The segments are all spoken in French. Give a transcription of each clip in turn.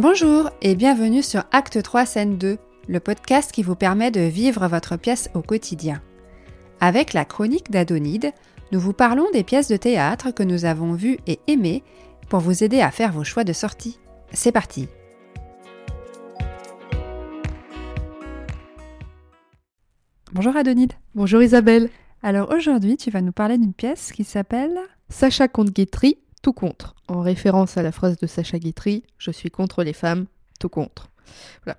Bonjour et bienvenue sur Acte 3 Scène 2, le podcast qui vous permet de vivre votre pièce au quotidien. Avec la chronique d'Adonide, nous vous parlons des pièces de théâtre que nous avons vues et aimées pour vous aider à faire vos choix de sortie. C'est parti Bonjour Adonide. Bonjour Isabelle. Alors aujourd'hui, tu vas nous parler d'une pièce qui s'appelle Sacha contre Guitry, tout contre, en référence à la phrase de Sacha Guitry Je suis contre les femmes, tout contre. Voilà.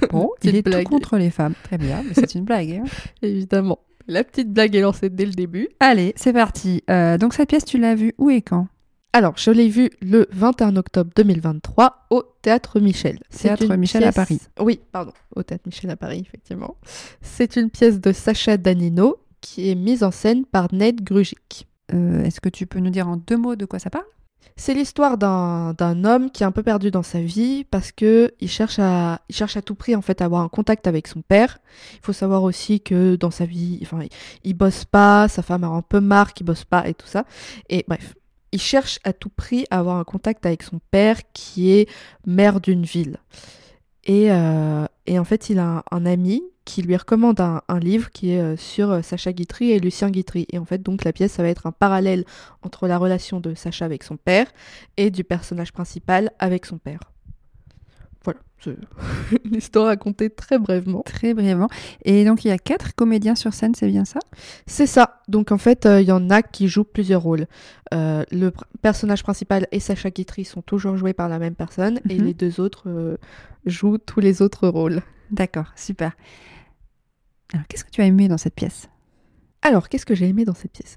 Bon, il est blague. tout contre les femmes. Très bien, mais c'est une blague. hein. Évidemment. La petite blague est lancée dès le début. Allez, c'est parti. Euh, donc cette pièce, tu l'as vue où et quand? Alors, je l'ai vue le 21 octobre 2023 au Théâtre Michel. Théâtre Michel à Paris. Oui, pardon, au Théâtre Michel à Paris, effectivement. C'est une pièce de Sacha Danino qui est mise en scène par Ned Grugic. Euh, Est-ce que tu peux nous dire en deux mots de quoi ça parle? C'est l'histoire d'un homme qui est un peu perdu dans sa vie parce que il cherche à il cherche à tout prix en fait à avoir un contact avec son père. Il faut savoir aussi que dans sa vie, enfin, il, il bosse pas, sa femme a un peu marre qu'il bosse pas et tout ça. Et bref, il cherche à tout prix à avoir un contact avec son père qui est maire d'une ville. Et, euh, et en fait, il a un ami qui lui recommande un, un livre qui est euh, sur euh, Sacha Guitry et Lucien Guitry. Et en fait, donc la pièce, ça va être un parallèle entre la relation de Sacha avec son père et du personnage principal avec son père. Voilà, c'est une histoire racontée très brièvement. Très brièvement. Et donc il y a quatre comédiens sur scène, c'est bien ça? C'est ça. Donc en fait, euh, il y en a qui jouent plusieurs rôles. Euh, le pr- personnage principal et Sacha Guitry sont toujours joués par la même personne et Mhm. les deux autres euh, jouent tous les autres rôles. D'accord, super. Alors qu'est-ce que tu as aimé dans cette pièce? Alors, qu'est-ce que j'ai aimé dans cette pièce?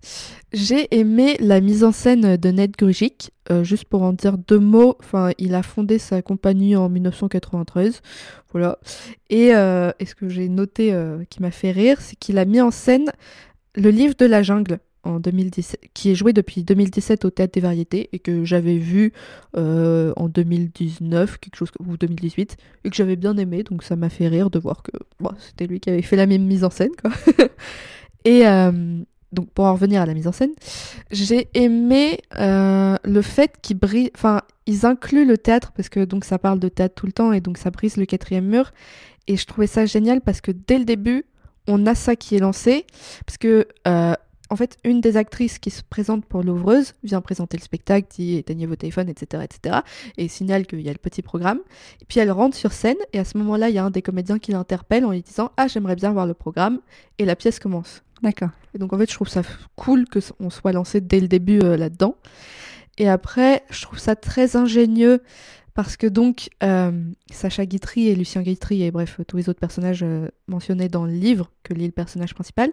J'ai aimé la mise en scène de Ned Grugic. Euh, juste pour en dire deux mots, il a fondé sa compagnie en 1993. Voilà. Et, euh, et ce que j'ai noté euh, qui m'a fait rire, c'est qu'il a mis en scène le livre de la jungle en 2017, qui est joué depuis 2017 au Théâtre des Variétés et que j'avais vu euh, en 2019, quelque chose ou 2018, et que j'avais bien aimé, donc ça m'a fait rire de voir que c'était lui qui avait fait la même mise en scène, quoi. et euh, donc pour en revenir à la mise en scène, j'ai aimé euh, le fait qu'ils brisent, enfin ils incluent le théâtre parce que donc ça parle de théâtre tout le temps et donc ça brise le quatrième mur, et je trouvais ça génial parce que dès le début on a ça qui est lancé, parce que en fait, une des actrices qui se présente pour l'ouvreuse vient présenter le spectacle, dit éteignez vos téléphones, etc., etc., et signale qu'il y a le petit programme. Et puis elle rentre sur scène, et à ce moment-là, il y a un des comédiens qui l'interpelle en lui disant Ah, j'aimerais bien voir le programme, et la pièce commence. D'accord. Et donc en fait, je trouve ça cool que on soit lancé dès le début euh, là-dedans. Et après, je trouve ça très ingénieux parce que donc euh, Sacha Guitry et Lucien Guitry et bref tous les autres personnages euh, mentionnés dans le livre que lit le personnage principal,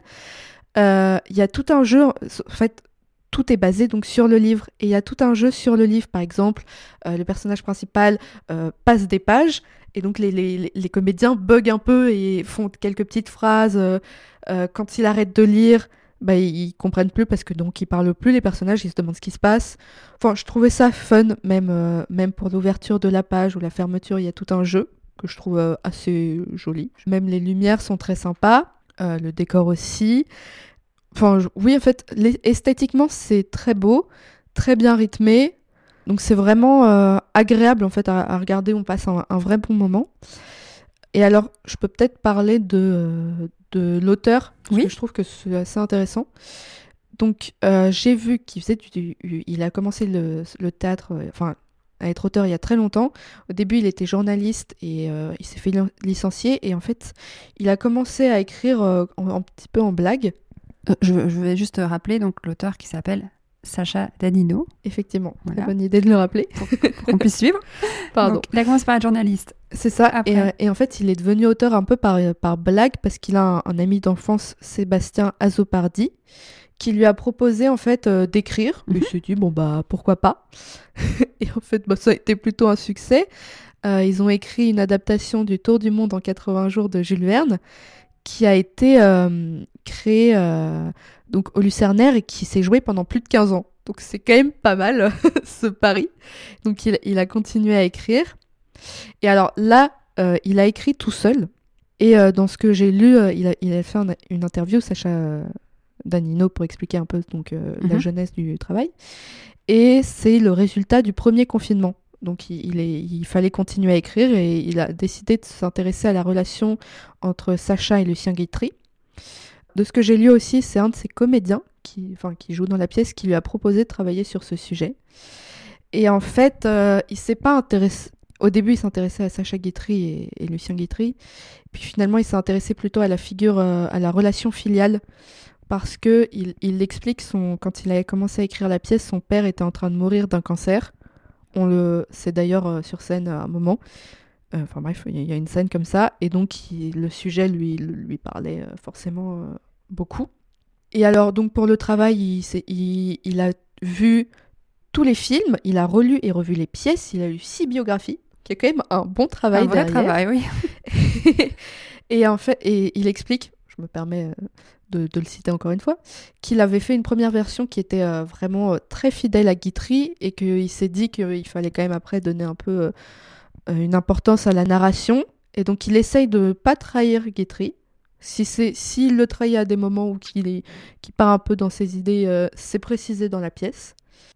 euh, y a tout un jeu. En fait, tout est basé donc sur le livre et il y a tout un jeu sur le livre. Par exemple, euh, le personnage principal euh, passe des pages et donc les, les- les- comédiens bug un peu et font quelques petites phrases. euh, quand il arrête de lire, bah, ils comprennent plus parce que donc ils parlent plus les personnages, ils se demandent ce qui se passe. Enfin, je trouvais ça fun, même, même pour l'ouverture de la page ou la fermeture, il y a tout un jeu que je trouve assez joli. Même les lumières sont très sympas, le décor aussi. Enfin, oui, en fait, esthétiquement, c'est très beau, très bien rythmé. Donc c'est vraiment euh, agréable en fait à, à regarder, on passe un, un vrai bon moment. Et alors, je peux peut-être parler de, de l'auteur, parce Oui. que je trouve que c'est assez intéressant. Donc, euh, j'ai vu qu'il faisait du, du- il a commencé le, le théâtre, euh, enfin, à être auteur il y a très longtemps. Au début, il était journaliste et euh, il s'est fait li- licencier. Et en fait, il a commencé à écrire un petit peu en blague, Euh, je, je vais juste rappeler donc l'auteur qui s'appelle Sacha Danino, effectivement. Voilà. Bonne idée de le rappeler. pour qu'on puisse suivre. Pardon. Donc, il a commencé par être journaliste. C'est ça. Après. Et, euh, et en fait, il est devenu auteur un peu par, par blague parce qu'il a un, un ami d'enfance, Sébastien Azopardi, qui lui a proposé en fait euh, d'écrire. Mhm. Il s'est dit bon bah pourquoi pas? et en fait, bah, ça a été plutôt un succès. Euh, ils ont écrit une adaptation du Tour du monde en 80 jours de Jules Verne, qui a été euh, créée euh, donc au Lucernaire et qui s'est jouée pendant plus de 15 ans. Donc c'est quand même pas mal ce pari. Donc il, il a continué à écrire. Et alors là, euh, il a écrit tout seul. Et dans ce que j'ai lu, il, a, il a fait un- une interview, Sacha Danino, pour expliquer un peu donc, la Mhm. jeunesse du travail. Et c'est le résultat du premier confinement. Donc il, fallait continuer à écrire et il a décidé de s'intéresser à la relation entre Sacha et Lucien Guitry. De ce que j'ai lu aussi, c'est un de ses comédiens qui, joue dans la pièce qui lui a proposé de travailler sur ce sujet. Et en fait, euh, il s'est pas intéressé. Au début, il s'intéressait à Sacha Guitry et, Lucien Guitry. Puis finalement, il s'est intéressé plutôt à la figure, euh, à la relation filiale parce que il, il explique quand il avait commencé à écrire la pièce, son père était en train de mourir d'un cancer. On le, c'est d'ailleurs euh, sur scène à un moment. Euh, enfin bref, il y a une scène comme ça, et donc le sujet lui lui parlait euh, forcément beaucoup. Et alors donc pour le travail, il, il, il, a vu tous les films, il a relu et revu les pièces, il a eu six biographies, qui est quand même un bon travail. Un vrai travail, oui. et en fait, et il explique, je me permets de, le citer encore une fois, qu'il avait fait une première version qui était euh, vraiment euh, très fidèle à Guitry et qu'il s'est dit qu'il fallait quand même après donner un peu euh, une importance à la narration. Et donc il essaye de pas trahir Guitry. Si c'est s'il le trahit à des moments où qu'il est qui part un peu dans ses idées, c'est précisé dans la pièce.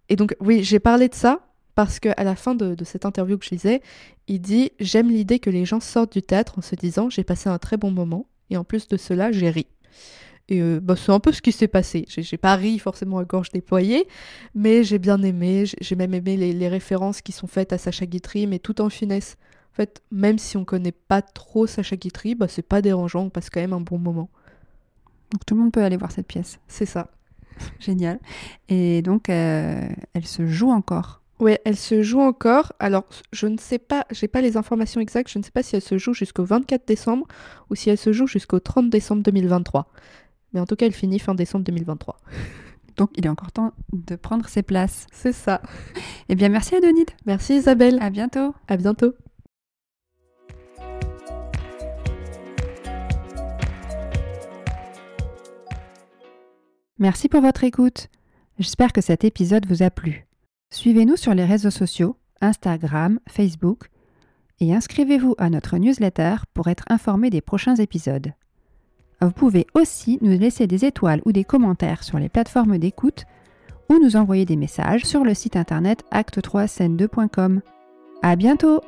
Et donc oui, j'ai parlé de ça parce qu'à la fin de, de, cette interview que je lisais, il dit J'aime l'idée que les gens sortent du théâtre en se disant J'ai passé un très bon moment, et en plus de cela, j'ai ri. Et euh, bah, c'est un peu ce qui s'est passé. J'ai pas ri forcément à gorge déployée, mais j'ai bien aimé. J'ai même aimé les, références qui sont faites à Sacha Guitry, mais tout en finesse. En fait, même si on connaît pas trop Sacha Guitry, bah, c'est pas dérangeant, on passe quand même un bon moment. Donc tout le monde peut aller voir cette pièce. C'est ça. Génial. Et donc, euh, elle se joue encore. Oui, elle se joue encore. Alors, je ne sais pas, j'ai pas les informations exactes, je ne sais pas si elle se joue jusqu'au 24 décembre ou si elle se joue jusqu'au 30 décembre 2023. Mais en tout cas, elle finit fin décembre 2023. Donc il est encore temps de prendre ses places. C'est ça. Eh bien, merci Adonide. Merci Isabelle. À bientôt. À bientôt. Merci pour votre écoute. J'espère que cet épisode vous a plu. Suivez-nous sur les réseaux sociaux, Instagram, Facebook, et inscrivez-vous à notre newsletter pour être informé des prochains épisodes. Vous pouvez aussi nous laisser des étoiles ou des commentaires sur les plateformes d'écoute ou nous envoyer des messages sur le site internet acte3scène2.com. À bientôt!